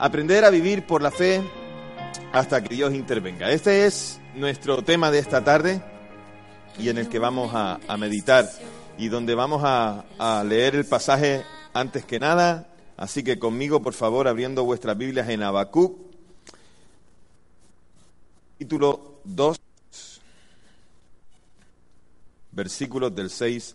Aprender a vivir por la fe hasta que Dios intervenga. Este es nuestro tema de esta tarde y en el que vamos a, meditar y donde vamos a, a, leer el pasaje antes que nada. Así que conmigo, por favor, abriendo vuestras Biblias en Habacuc, capítulo 2, versículos del 6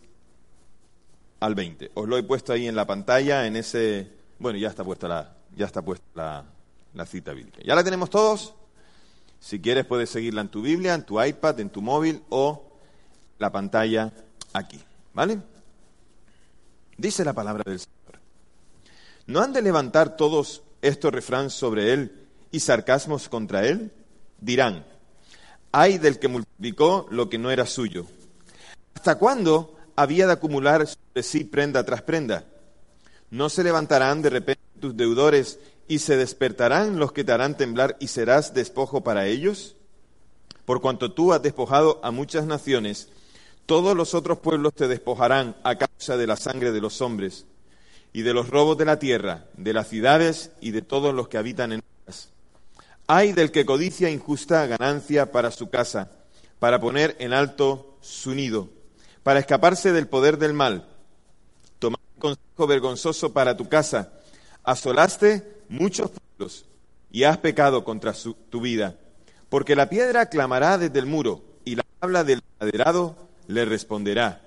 al 20. Os lo he puesto ahí en la pantalla, en ese... Bueno, ya está puesta la, ya está puesta la, cita bíblica. ¿Ya la tenemos todos? Si quieres puedes seguirla en tu Biblia, en tu iPad, en tu móvil o la pantalla aquí. ¿Vale? Dice la palabra del Señor. ¿No han de levantar todos estos refranes sobre él y sarcasmos contra él? Dirán, hay del que multiplicó lo que no era suyo. ¿Hasta cuándo había de acumular sobre sí prenda tras prenda? ¿No se levantarán de repente tus deudores y se despertarán los que te harán temblar y serás despojo para ellos? Por cuanto tú has despojado a muchas naciones, todos los otros pueblos te despojarán a causa de la sangre de los hombres y de los robos de la tierra, de las ciudades y de todos los que habitan en ellas. Hay del que codicia injusta ganancia para su casa, para poner en alto su nido, para escaparse del poder del mal. Tomar consejo vergonzoso para tu casa, asolaste muchos pueblos y has pecado contra tu vida. Porque la piedra clamará desde el muro y la habla del laderado le responderá.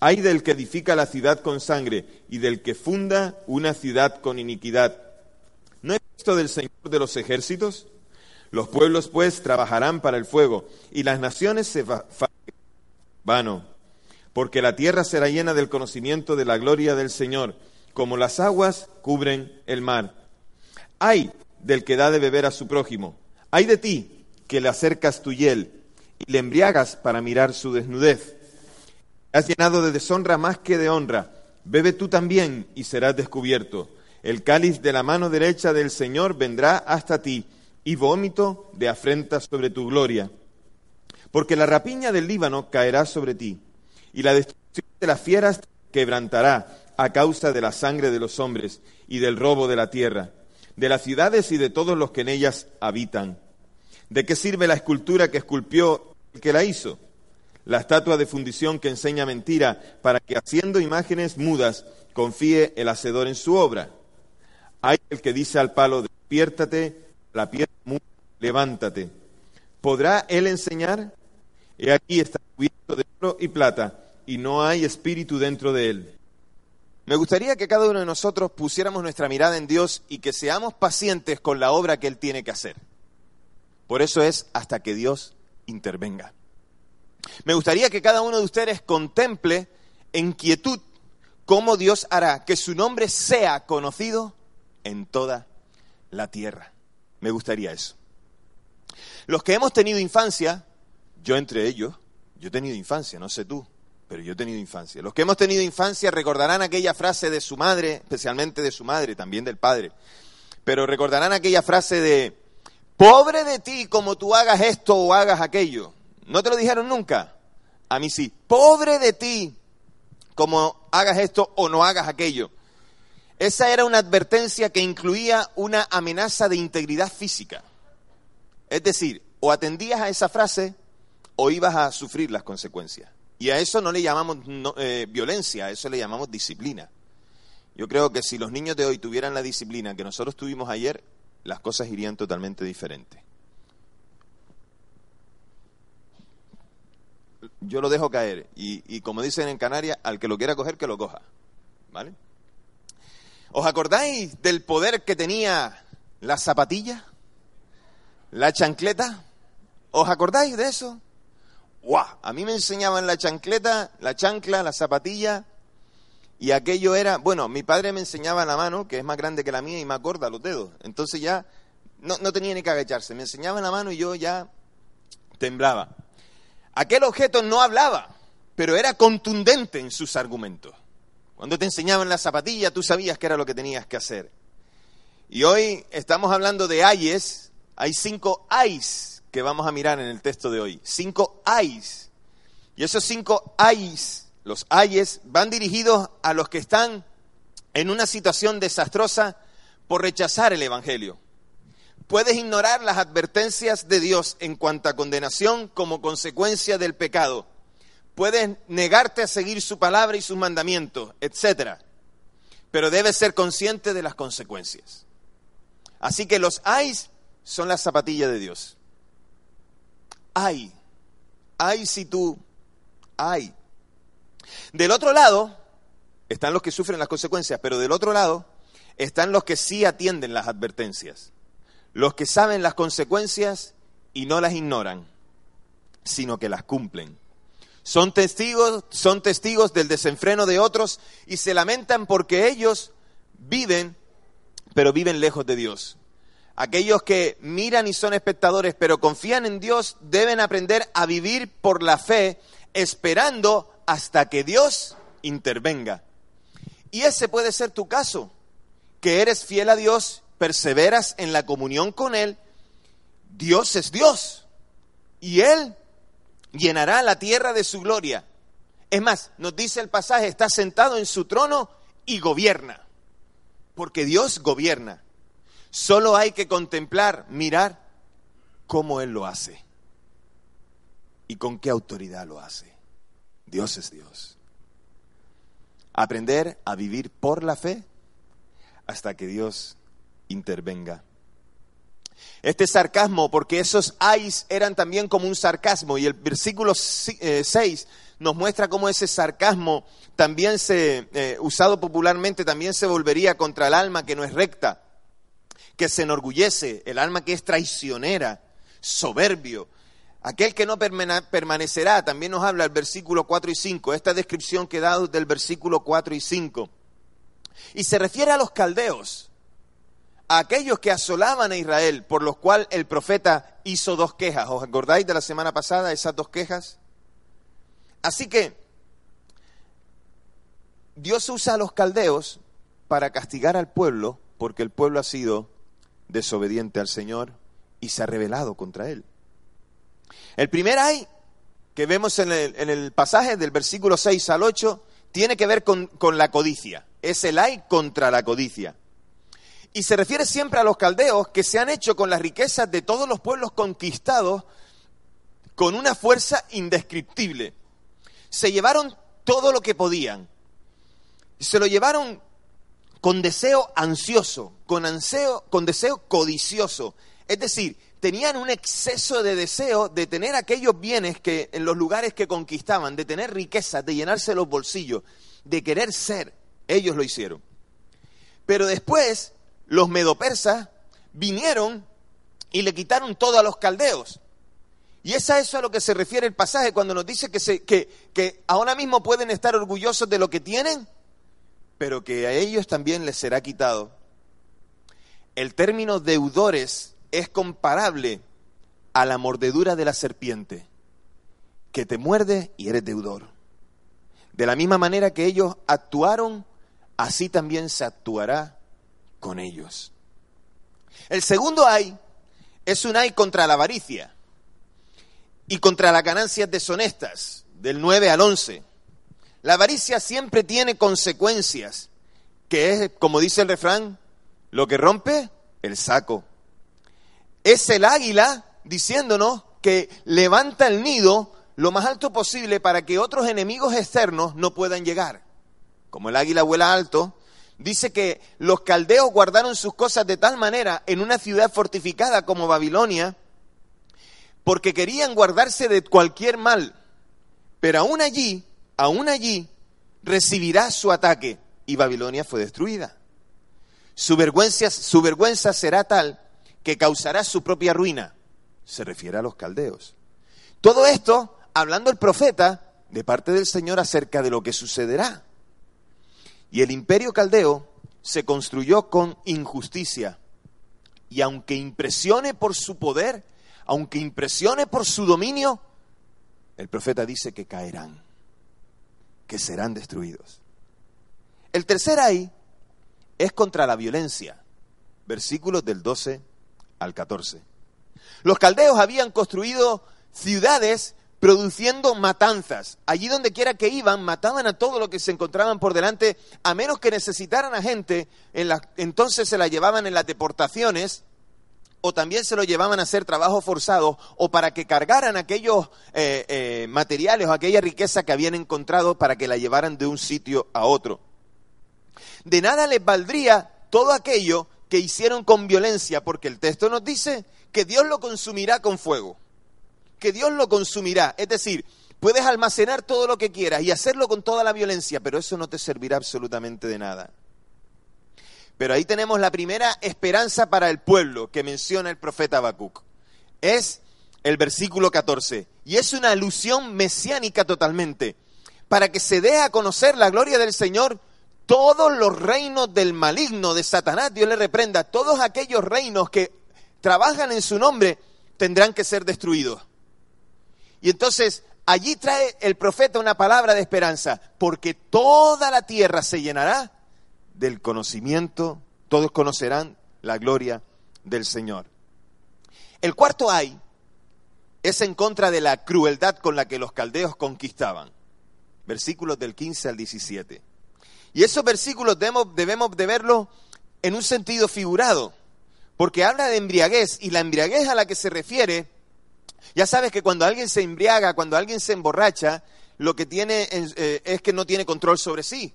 Hay del que edifica la ciudad con sangre y del que funda una ciudad con iniquidad. ¿No es esto del Señor de los ejércitos? Los pueblos pues trabajarán para el fuego y las naciones se vano, porque la tierra será llena del conocimiento de la gloria del Señor como las aguas cubren el mar. Hay del que da de beber a su prójimo. Hay de ti que le acercas tu hiel y le embriagas para mirar su desnudez. Has llenado de deshonra más que de honra. Bebe tú también y serás descubierto. El cáliz de la mano derecha del Señor vendrá hasta ti y vómito de afrenta sobre tu gloria. Porque la rapiña del Líbano caerá sobre ti y la destrucción de las fieras quebrantará a causa de la sangre de los hombres y del robo de la tierra, de las ciudades y de todos los que en ellas habitan. ¿De qué sirve la escultura que esculpió el que la hizo? La estatua de fundición que enseña mentira para que haciendo imágenes mudas confíe el hacedor en su obra. Hay el que dice al palo, despiértate, la piedra muda, levántate. ¿Podrá él enseñar? He aquí está cubierto de oro y plata, y no hay espíritu dentro de él. Me gustaría que cada uno de nosotros pusiéramos nuestra mirada en Dios y que seamos pacientes con la obra que Él tiene que hacer. Por eso es hasta que Dios intervenga. Me gustaría que cada uno de ustedes contemple en quietud cómo Dios hará que su nombre sea conocido en toda la tierra. Me gustaría eso. Los que hemos tenido infancia, yo entre ellos, yo he tenido infancia, no sé tú, pero yo he tenido infancia. Los que hemos tenido infancia recordarán aquella frase de su madre, especialmente de su madre, también del padre, pero recordarán aquella frase de, pobre de ti como tú hagas esto o hagas aquello. ¿No te lo dijeron nunca? A mí sí. Pobre de ti como hagas esto o no hagas aquello. Esa era una advertencia que incluía una amenaza de integridad física. Es decir, o atendías a esa frase o ibas a sufrir las consecuencias. Y a eso no le llamamos eh, violencia, a eso le llamamos disciplina. Yo creo que si los niños de hoy tuvieran la disciplina que nosotros tuvimos ayer, las cosas irían totalmente diferentes. yo lo dejo caer. Y, y como dicen en Canarias, al que lo quiera coger, que lo coja. ¿Vale? ¿Os acordáis del poder que tenía la zapatilla? ¿La chancleta? ¿Os acordáis de eso? A mí me enseñaban la chancleta, la chancla, la zapatilla, y aquello era, bueno, mi padre me enseñaba la mano, que es más grande que la mía y más gorda los dedos. Entonces ya no, no tenía ni que agacharse. Me enseñaba la mano y yo ya temblaba. Aquel objeto no hablaba, pero era contundente en sus argumentos. Cuando te enseñaban la zapatilla, tú sabías que era lo que tenías que hacer. Y hoy estamos hablando de ayes. Hay cinco ayes que vamos a mirar en el texto de hoy. Cinco ayes. Y esos cinco ayes, los ayes, van dirigidos a los que están en una situación desastrosa por rechazar el Evangelio. Puedes ignorar las advertencias de Dios en cuanto a condenación como consecuencia del pecado. Puedes negarte a seguir su palabra y sus mandamientos, etc. Pero debes ser consciente de las consecuencias. Así que los ayes son las zapatillas de Dios. Ay, ay si tú, ay. Del otro lado están los que sufren las consecuencias, pero del otro lado están los que sí atienden las advertencias los que saben las consecuencias y no las ignoran, sino que las cumplen. Son testigos, son testigos del desenfreno de otros y se lamentan porque ellos viven, pero viven lejos de Dios. Aquellos que miran y son espectadores, pero confían en Dios, deben aprender a vivir por la fe, esperando hasta que Dios intervenga. Y ese puede ser tu caso, que eres fiel a Dios perseveras en la comunión con Él, Dios es Dios. Y Él llenará la tierra de su gloria. Es más, nos dice el pasaje, está sentado en su trono y gobierna. Porque Dios gobierna. Solo hay que contemplar, mirar cómo Él lo hace. Y con qué autoridad lo hace. Dios es Dios. Aprender a vivir por la fe hasta que Dios intervenga. Este sarcasmo, porque esos ais eran también como un sarcasmo, y el versículo 6 eh, nos muestra cómo ese sarcasmo también se, eh, usado popularmente, también se volvería contra el alma que no es recta, que se enorgullece, el alma que es traicionera, soberbio, aquel que no permanecerá, también nos habla el versículo 4 y 5, esta descripción que dado del versículo 4 y 5. Y se refiere a los caldeos, a aquellos que asolaban a Israel, por los cuales el profeta hizo dos quejas. ¿Os acordáis de la semana pasada esas dos quejas? Así que Dios usa a los caldeos para castigar al pueblo, porque el pueblo ha sido desobediente al Señor y se ha rebelado contra él. El primer ay que vemos en el, pasaje del versículo 6 al 8 tiene que ver con, con la codicia. Es el ay contra la codicia. Y se refiere siempre a los caldeos que se han hecho con las riquezas de todos los pueblos conquistados con una fuerza indescriptible. Se llevaron todo lo que podían. Se lo llevaron con deseo ansioso, con, anseo, con deseo codicioso. Es decir, tenían un exceso de deseo de tener aquellos bienes que en los lugares que conquistaban, de tener riquezas, de llenarse los bolsillos, de querer ser. Ellos lo hicieron. Pero después los medopersas vinieron y le quitaron todo a los caldeos. Y es a eso a lo que se refiere el pasaje cuando nos dice que, se, que, que ahora mismo pueden estar orgullosos de lo que tienen, pero que a ellos también les será quitado. El término deudores es comparable a la mordedura de la serpiente, que te muerde y eres deudor. De la misma manera que ellos actuaron, así también se actuará con ellos. El segundo hay es un hay contra la avaricia y contra las ganancias deshonestas, del 9 al 11. La avaricia siempre tiene consecuencias, que es, como dice el refrán, lo que rompe el saco. Es el águila diciéndonos que levanta el nido lo más alto posible para que otros enemigos externos no puedan llegar. Como el águila vuela alto, dice que los caldeos guardaron sus cosas de tal manera en una ciudad fortificada como Babilonia, porque querían guardarse de cualquier mal. Pero aún allí, aún allí, recibirá su ataque y Babilonia fue destruida. Su vergüenza, su vergüenza será tal que causará su propia ruina. Se refiere a los caldeos. Todo esto hablando el profeta de parte del Señor acerca de lo que sucederá. Y el imperio caldeo se construyó con injusticia. Y aunque impresione por su poder, aunque impresione por su dominio, el profeta dice que caerán, que serán destruidos. El tercer ay es contra la violencia. Versículos del 12 al 14. Los caldeos habían construido ciudades produciendo matanzas. Allí donde quiera que iban, mataban a todo lo que se encontraban por delante, a menos que necesitaran a gente, en entonces se la llevaban en las deportaciones, o también se lo llevaban a hacer trabajo forzado, o para que cargaran aquellos eh, eh, materiales o aquella riqueza que habían encontrado para que la llevaran de un sitio a otro. De nada les valdría todo aquello que hicieron con violencia, porque el texto nos dice que Dios lo consumirá con fuego que Dios lo consumirá. Es decir, puedes almacenar todo lo que quieras y hacerlo con toda la violencia, pero eso no te servirá absolutamente de nada. Pero ahí tenemos la primera esperanza para el pueblo que menciona el profeta Habacuc. Es el versículo 14. Y es una alusión mesiánica totalmente. Para que se dé a conocer la gloria del Señor, todos los reinos del maligno, de Satanás, Dios le reprenda, todos aquellos reinos que trabajan en su nombre, tendrán que ser destruidos. Y entonces allí trae el profeta una palabra de esperanza, porque toda la tierra se llenará del conocimiento, todos conocerán la gloria del Señor. El cuarto ay es en contra de la crueldad con la que los caldeos conquistaban. Versículos del 15 al 17. Y esos versículos debemos, de verlos en un sentido figurado, porque habla de embriaguez y la embriaguez a la que se refiere ya sabes que cuando alguien se embriaga, cuando alguien se emborracha, lo que tiene eh, es que no tiene control sobre sí.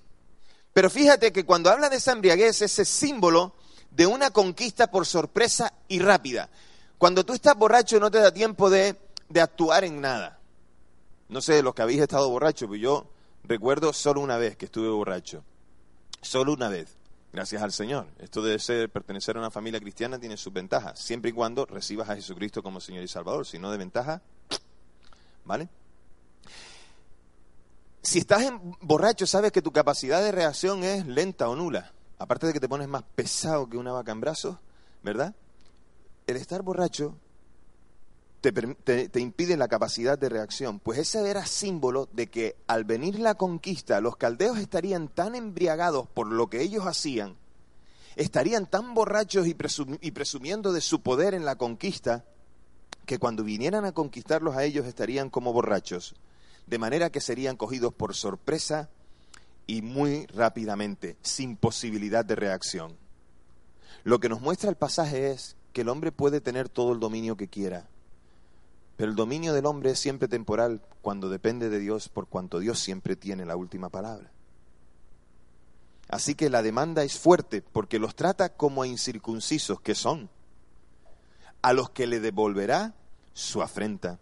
Pero fíjate que cuando habla de esa embriaguez, ese símbolo de una conquista por sorpresa y rápida. Cuando tú estás borracho no te da tiempo de, de actuar en nada. No sé, los que habéis estado borrachos, pero yo recuerdo solo una vez que estuve borracho. Solo una vez. Gracias al Señor. Esto de ser, pertenecer a una familia cristiana tiene sus ventajas, siempre y cuando recibas a Jesucristo como Señor y Salvador. Si no de ventaja, ¿vale? Si estás en borracho, sabes que tu capacidad de reacción es lenta o nula. Aparte de que te pones más pesado que una vaca en brazos, ¿verdad? El estar borracho te, impide la capacidad de reacción. Pues ese era símbolo de que al venir la conquista, los caldeos estarían tan embriagados por lo que ellos hacían, estarían tan borrachos y, y presumiendo de su poder en la conquista, que cuando vinieran a conquistarlos a ellos estarían como borrachos, de manera que serían cogidos por sorpresa y muy rápidamente, sin posibilidad de reacción. Lo que nos muestra el pasaje es que el hombre puede tener todo el dominio que quiera, pero el dominio del hombre es siempre temporal cuando depende de Dios, por cuanto Dios siempre tiene la última palabra. Así que la demanda es fuerte porque los trata como a incircuncisos que son, a los que le devolverá su afrenta.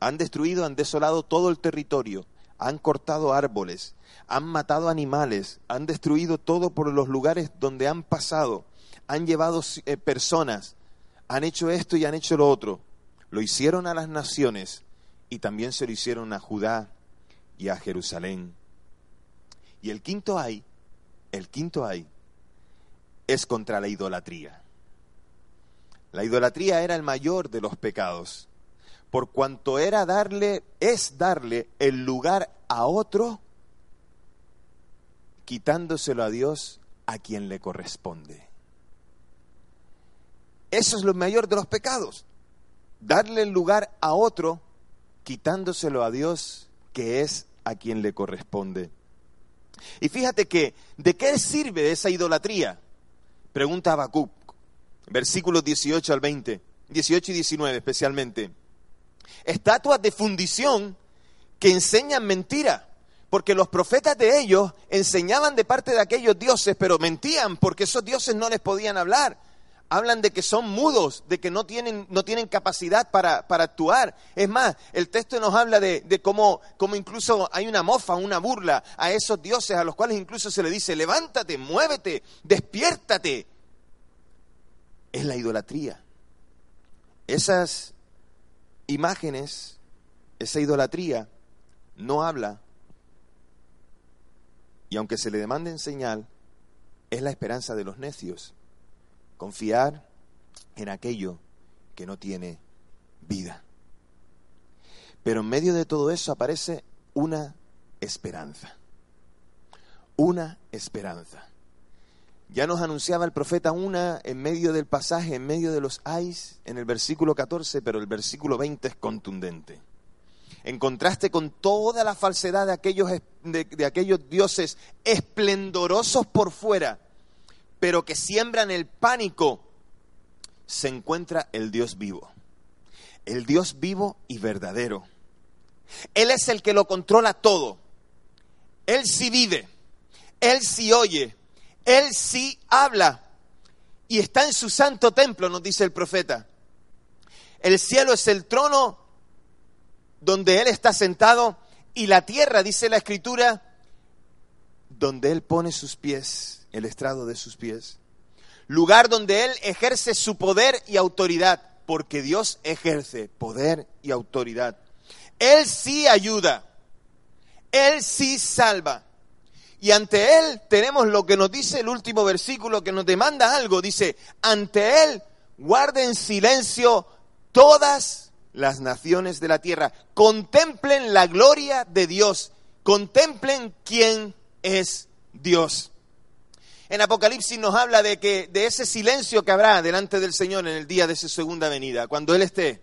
Han destruido, han desolado todo el territorio, han cortado árboles, han matado animales, han destruido todo por los lugares donde han pasado, han llevado eh, personas, han hecho esto y han hecho lo otro lo hicieron a las naciones y también se lo hicieron a Judá y a Jerusalén. Y el quinto hay, el quinto hay, es contra la idolatría. La idolatría era el mayor de los pecados, por cuanto era darle, es darle el lugar a otro, quitándoselo a Dios a quien le corresponde. Eso es lo mayor de los pecados darle el lugar a otro quitándoselo a Dios, que es a quien le corresponde. Y fíjate que, ¿de qué sirve esa idolatría? Pregunta Habacuc, versículos 18 al 20, 18 y 19 especialmente. Estatuas de fundición que enseñan mentira, porque los profetas de ellos enseñaban de parte de aquellos dioses, pero mentían porque esos dioses no les podían hablar. hablan de que son mudos, de que no tienen, no tienen capacidad para, para, actuar. Es más, el texto nos habla de, de cómo, cómo, incluso hay una mofa, una burla a esos dioses a los cuales incluso se le dice, levántate, muévete, despiértate. Es la idolatría. Esas imágenes, esa idolatría, no habla, y aunque se le demanden señal, es la esperanza de los necios confiar en aquello que no tiene vida. Pero en medio de todo eso aparece una esperanza. Una esperanza. Ya nos anunciaba el profeta una en medio del pasaje, en medio de los ais, en el versículo 14, pero el versículo 20 es contundente. En contraste con toda la falsedad de aquellos, de, aquellos dioses esplendorosos por fuera, pero que siembran el pánico, se encuentra el Dios vivo. El Dios vivo y verdadero. Él es el que lo controla todo. Él sí vive. Él sí oye. Él sí habla. Y está en su santo templo, nos dice el profeta. El cielo es el trono donde Él está sentado y la tierra, dice la escritura, donde Él pone sus pies el estrado de sus pies. Lugar donde Él ejerce su poder y autoridad, porque Dios ejerce poder y autoridad. Él sí ayuda, Él sí salva. Y ante Él tenemos lo que nos dice el último versículo que nos demanda algo. Dice, ante Él guarden silencio todas las naciones de la tierra. Contemplen la gloria de Dios. Contemplen quién es Dios en Apocalipsis nos habla de que de ese silencio que habrá delante del Señor en el día de su segunda venida, cuando Él esté.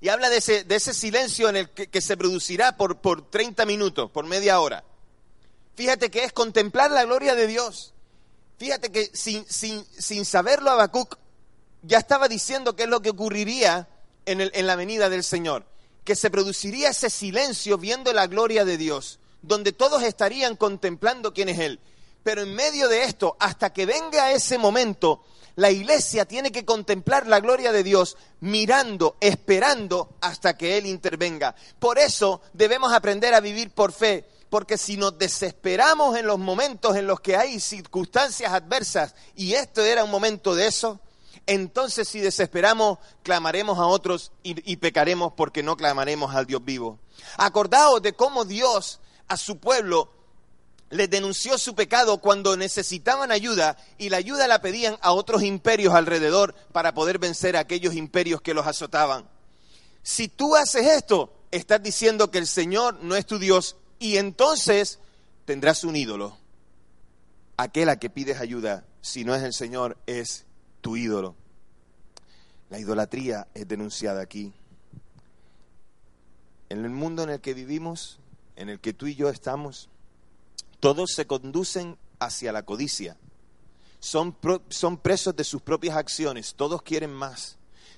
Y habla de ese, de ese silencio en el que, se producirá por, por 30 minutos, por media hora. Fíjate que es contemplar la gloria de Dios. Fíjate que sin, sin, sin saberlo Habacuc ya estaba diciendo qué es lo que ocurriría en, el, en la venida del Señor. Que se produciría ese silencio viendo la gloria de Dios, donde todos estarían contemplando quién es Él. Pero en medio de esto, hasta que venga ese momento, la iglesia tiene que contemplar la gloria de Dios mirando, esperando hasta que Él intervenga. Por eso debemos aprender a vivir por fe, porque si nos desesperamos en los momentos en los que hay circunstancias adversas, y esto era un momento de eso, entonces si desesperamos, clamaremos a otros y, pecaremos porque no clamaremos al Dios vivo. Acordaos de cómo Dios a su pueblo les denunció su pecado cuando necesitaban ayuda y la ayuda la pedían a otros imperios alrededor para poder vencer a aquellos imperios que los azotaban. Si tú haces esto, estás diciendo que el Señor no es tu Dios y entonces tendrás un ídolo. Aquel a que pides ayuda, si no es el Señor, es tu ídolo. La idolatría es denunciada aquí. En el mundo en el que vivimos, en el que tú y yo estamos, todos se conducen hacia la codicia. Son, son presos de sus propias acciones. Todos quieren más.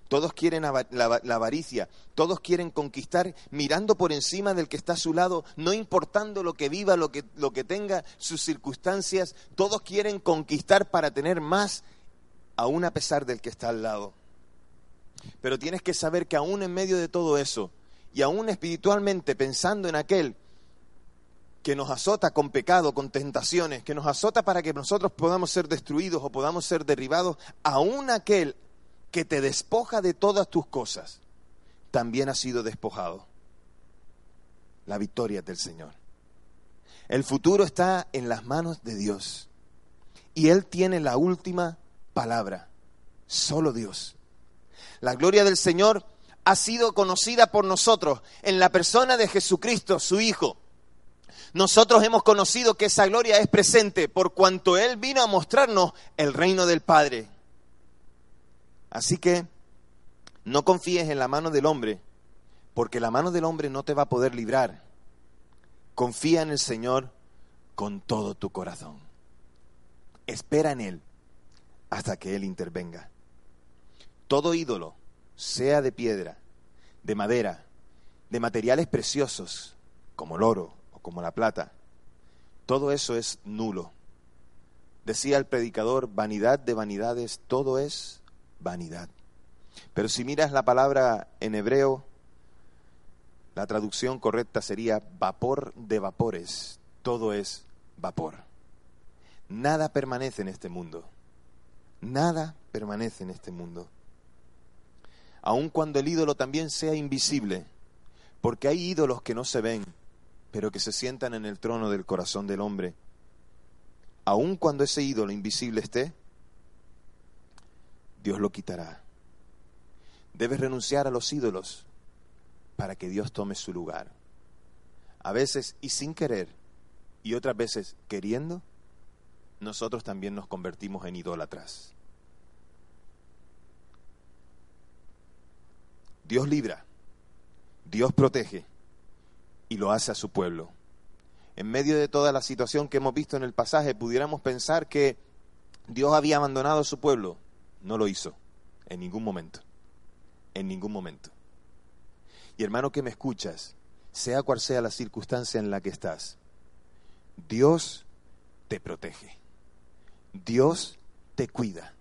Todos quieren la, avaricia, todos quieren conquistar mirando por encima del que está a su lado, no importando lo que viva, lo que, lo que tenga, sus circunstancias, todos quieren conquistar para tener más, aún a pesar del que está al lado. Pero tienes que saber que aún en medio de todo eso, y aún espiritualmente pensando en aquel que nos azota con pecado, con tentaciones, que nos azota para que nosotros podamos ser destruidos o podamos ser derribados, aún aquel que te despoja de todas tus cosas, también ha sido despojado. La victoria del Señor. El futuro está en las manos de Dios. Y Él tiene la última palabra. Solo Dios. La gloria del Señor ha sido conocida por nosotros en la persona de Jesucristo, su Hijo nosotros hemos conocido que esa gloria es presente por cuanto Él vino a mostrarnos el reino del Padre. Así que no confíes en la mano del hombre, porque la mano del hombre no te va a poder librar. Confía en el Señor con todo tu corazón. Espera en Él hasta que Él intervenga. Todo ídolo, sea de piedra, de madera, de materiales preciosos, como el oro, como la plata, todo eso es nulo Decía el predicador, vanidad de vanidades, todo es vanidad. Pero si miras la palabra en hebreo, la traducción correcta sería vapor de vapores, todo es vapor. Nada permanece en este mundo. Nada permanece en este mundo. Aun cuando el ídolo también sea invisible, porque hay ídolos que no se ven, pero que se sientan en el trono del corazón del hombre. Aun cuando ese ídolo invisible esté, Dios lo quitará. Debes renunciar a los ídolos para que Dios tome su lugar. A veces y sin querer, y otras veces queriendo, nosotros también nos convertimos en idólatras. Dios libra, Dios protege y lo hace a su pueblo. En medio de toda la situación que hemos visto en el pasaje, pudiéramos pensar que Dios había abandonado a su pueblo. No lo hizo, en ningún momento, en ningún momento. Y hermano que me escuchas, sea cual sea la circunstancia en la que estás, Dios te protege. Dios te cuida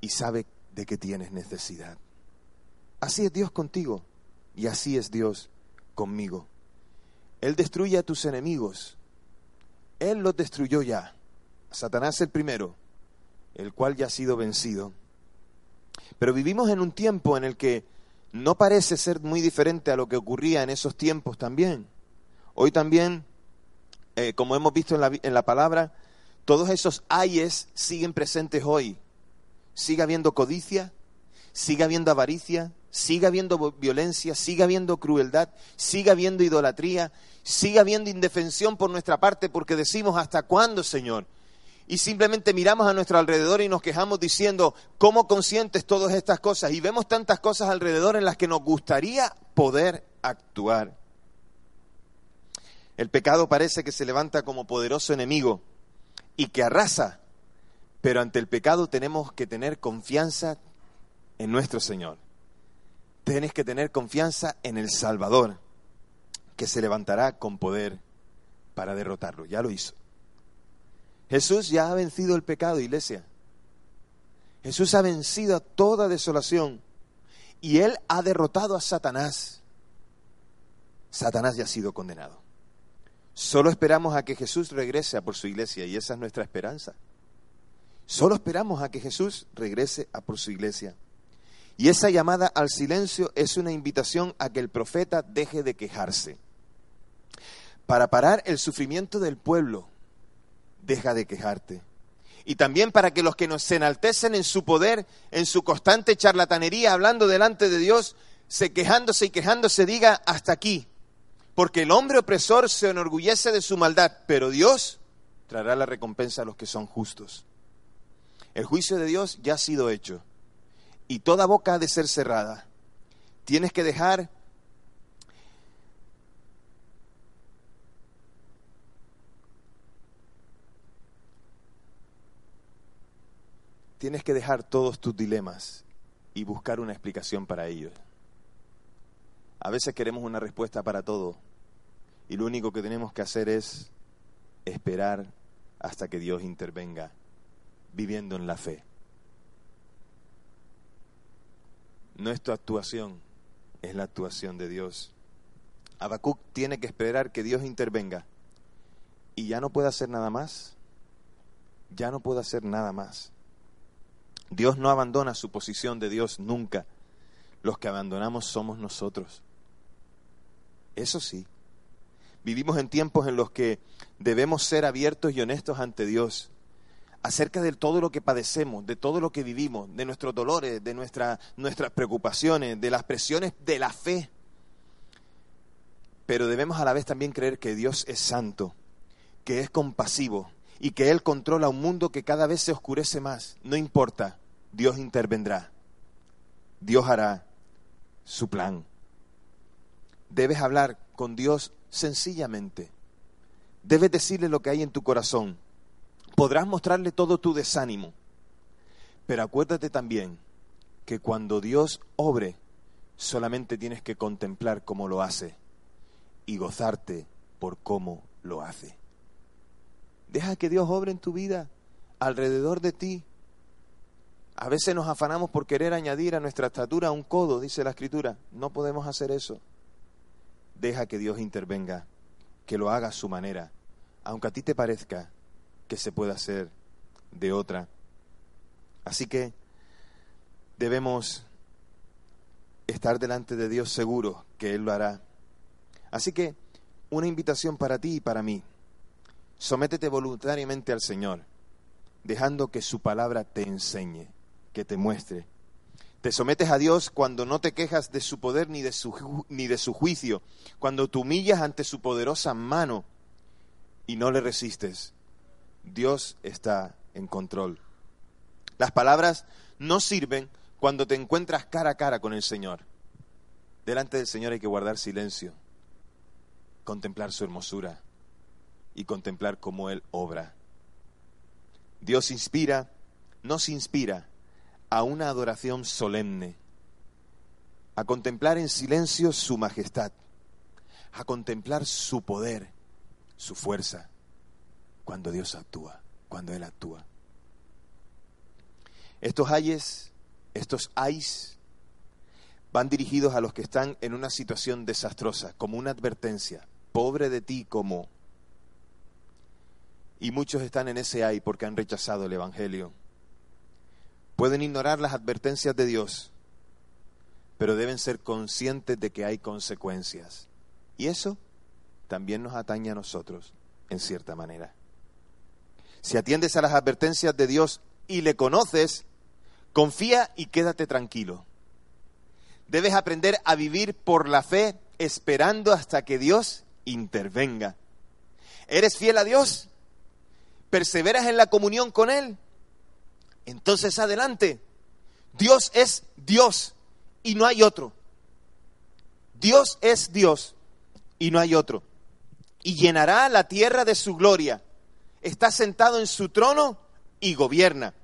y sabe de qué tienes necesidad. Así es Dios contigo y así es Dios conmigo. Él destruye a tus enemigos. Él los destruyó ya. Satanás el primero, el cual ya ha sido vencido. Pero vivimos en un tiempo en el que no parece ser muy diferente a lo que ocurría en esos tiempos también. Hoy también, eh, como hemos visto en la, en la palabra, todos esos ayes siguen presentes hoy. Sigue habiendo codicia, sigue habiendo avaricia, sigue habiendo violencia, sigue habiendo crueldad, sigue habiendo idolatría, sigue habiendo indefensión por nuestra parte porque decimos, ¿hasta cuándo, Señor? Y simplemente miramos a nuestro alrededor y nos quejamos diciendo, ¿cómo consientes todas estas cosas? Y vemos tantas cosas alrededor en las que nos gustaría poder actuar. El pecado parece que se levanta como poderoso enemigo y que arrasa, pero ante el pecado tenemos que tener confianza en nuestro Señor. Tienes que tener confianza en el Salvador, que se levantará con poder para derrotarlo. Ya lo hizo. Jesús ya ha vencido el pecado, iglesia. Jesús ha vencido a toda desolación y él ha derrotado a Satanás. Satanás ya ha sido condenado. Solo esperamos a que Jesús regrese a por su iglesia y esa es nuestra esperanza. Solo esperamos a que Jesús regrese a por su iglesia. Y esa llamada al silencio es una invitación a que el profeta deje de quejarse. Para parar el sufrimiento del pueblo, deja de quejarte. Y también para que los que nos enaltecen en su poder, en su constante charlatanería, hablando delante de Dios, se quejándose y quejándose, diga hasta aquí, porque el hombre opresor se enorgullece de su maldad, pero Dios traerá la recompensa a los que son justos. El juicio de Dios ya ha sido hecho y toda boca ha de ser cerrada. Tienes que dejar tienes que dejar todos tus dilemas y buscar una explicación para ellos. A veces queremos una respuesta para todo y lo único que tenemos que hacer es esperar hasta que Dios intervenga, viviendo en la fe. No es tu actuación, es la actuación de Dios. Habacuc tiene que esperar que Dios intervenga y ya no puede hacer nada más. Ya no puede hacer nada más. Dios no abandona su posición de Dios nunca. Los que abandonamos somos nosotros. Eso sí, vivimos en tiempos en los que debemos ser abiertos y honestos ante Dios acerca de todo lo que padecemos, de todo lo que vivimos, de nuestros dolores, de nuestras preocupaciones, de las presiones de la fe. Pero debemos a la vez también creer que Dios es santo, que es compasivo y que Él controla un mundo que cada vez se oscurece más. No importa, Dios intervendrá. Dios hará su plan debes hablar con Dios sencillamente. Debes decirle lo que hay en tu corazón. Podrás mostrarle todo tu desánimo. Pero acuérdate también que cuando Dios obre, solamente tienes que contemplar cómo lo hace y gozarte por cómo lo hace. Deja que Dios obre en tu vida alrededor de ti. A veces nos afanamos por querer añadir a nuestra estatura un codo, dice la escritura. No podemos hacer eso. Deja que Dios intervenga, que lo haga a su manera, aunque a ti te parezca que se puede hacer de otra. Así que debemos estar delante de Dios seguro que Él lo hará. Así que una invitación para ti y para mí. Sométete voluntariamente al Señor, dejando que su palabra te enseñe, que te muestre. Te sometes a Dios cuando no te quejas de su poder ni de su, ni de su juicio, cuando te humillas ante su poderosa mano y no le resistes. Dios está en control. Las palabras no sirven cuando te encuentras cara a cara con el Señor. Delante del Señor hay que guardar silencio, contemplar su hermosura y contemplar cómo Él obra. Dios inspira, nos inspira a una adoración solemne, a contemplar en silencio su majestad, a contemplar su poder, su fuerza, cuando Dios actúa, cuando Él actúa. Estos ayes, estos ais, van dirigidos a los que están en una situación desastrosa, como una advertencia. Pobre de ti como... Y muchos están en ese ay porque han rechazado el Evangelio. Pueden ignorar las advertencias de Dios, pero deben ser conscientes de que hay consecuencias. Y eso también nos atañe a nosotros, en cierta manera. Si atiendes a las advertencias de Dios y le conoces, Confía y quédate tranquilo. Debes aprender a vivir por la fe esperando hasta que Dios intervenga. ¿Eres fiel a Dios? ¿Perseveras en la comunión con Él? Entonces adelante. Dios es Dios y no hay otro. Dios es Dios y no hay otro. Y llenará la tierra de su gloria. Está sentado en su trono y gobierna.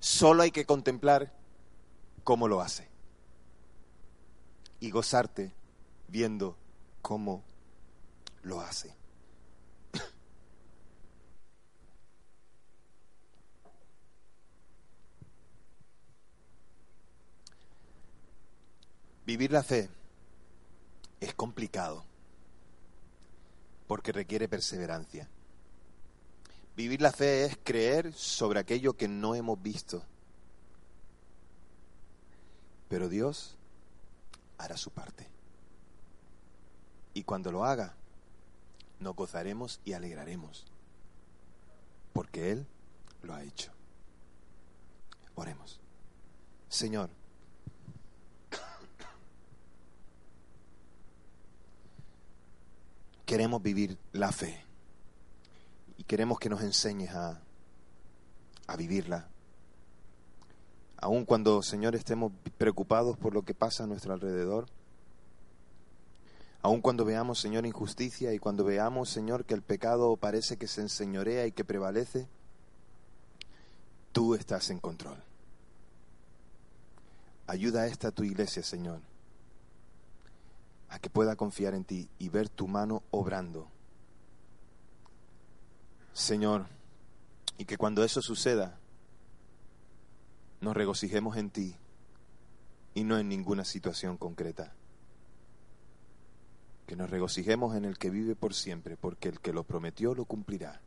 Solo hay que contemplar cómo lo hace y gozarte viendo cómo lo hace. Vivir la fe es complicado porque requiere perseverancia. Vivir la fe es creer sobre aquello que no hemos visto. Pero Dios hará su parte. Y cuando lo haga, nos gozaremos y alegraremos. Porque Él lo ha hecho. Oremos. Señor, queremos vivir la fe y queremos que nos enseñes a, a vivirla. Aun cuando, Señor, estemos preocupados por lo que pasa a nuestro alrededor, aun cuando veamos, Señor, injusticia y cuando veamos, Señor, que el pecado parece que se enseñorea y que prevalece, tú estás en control. Ayuda a esta tu iglesia, Señor, a que pueda confiar en ti y ver tu mano obrando Señor, y que cuando eso suceda, nos regocijemos en ti y no en ninguna situación concreta. Que nos regocijemos en el que vive por siempre, porque el que lo prometió lo cumplirá.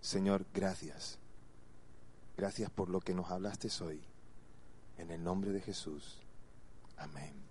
Señor, gracias. Gracias por lo que nos hablaste hoy. En el nombre de Jesús. Amén.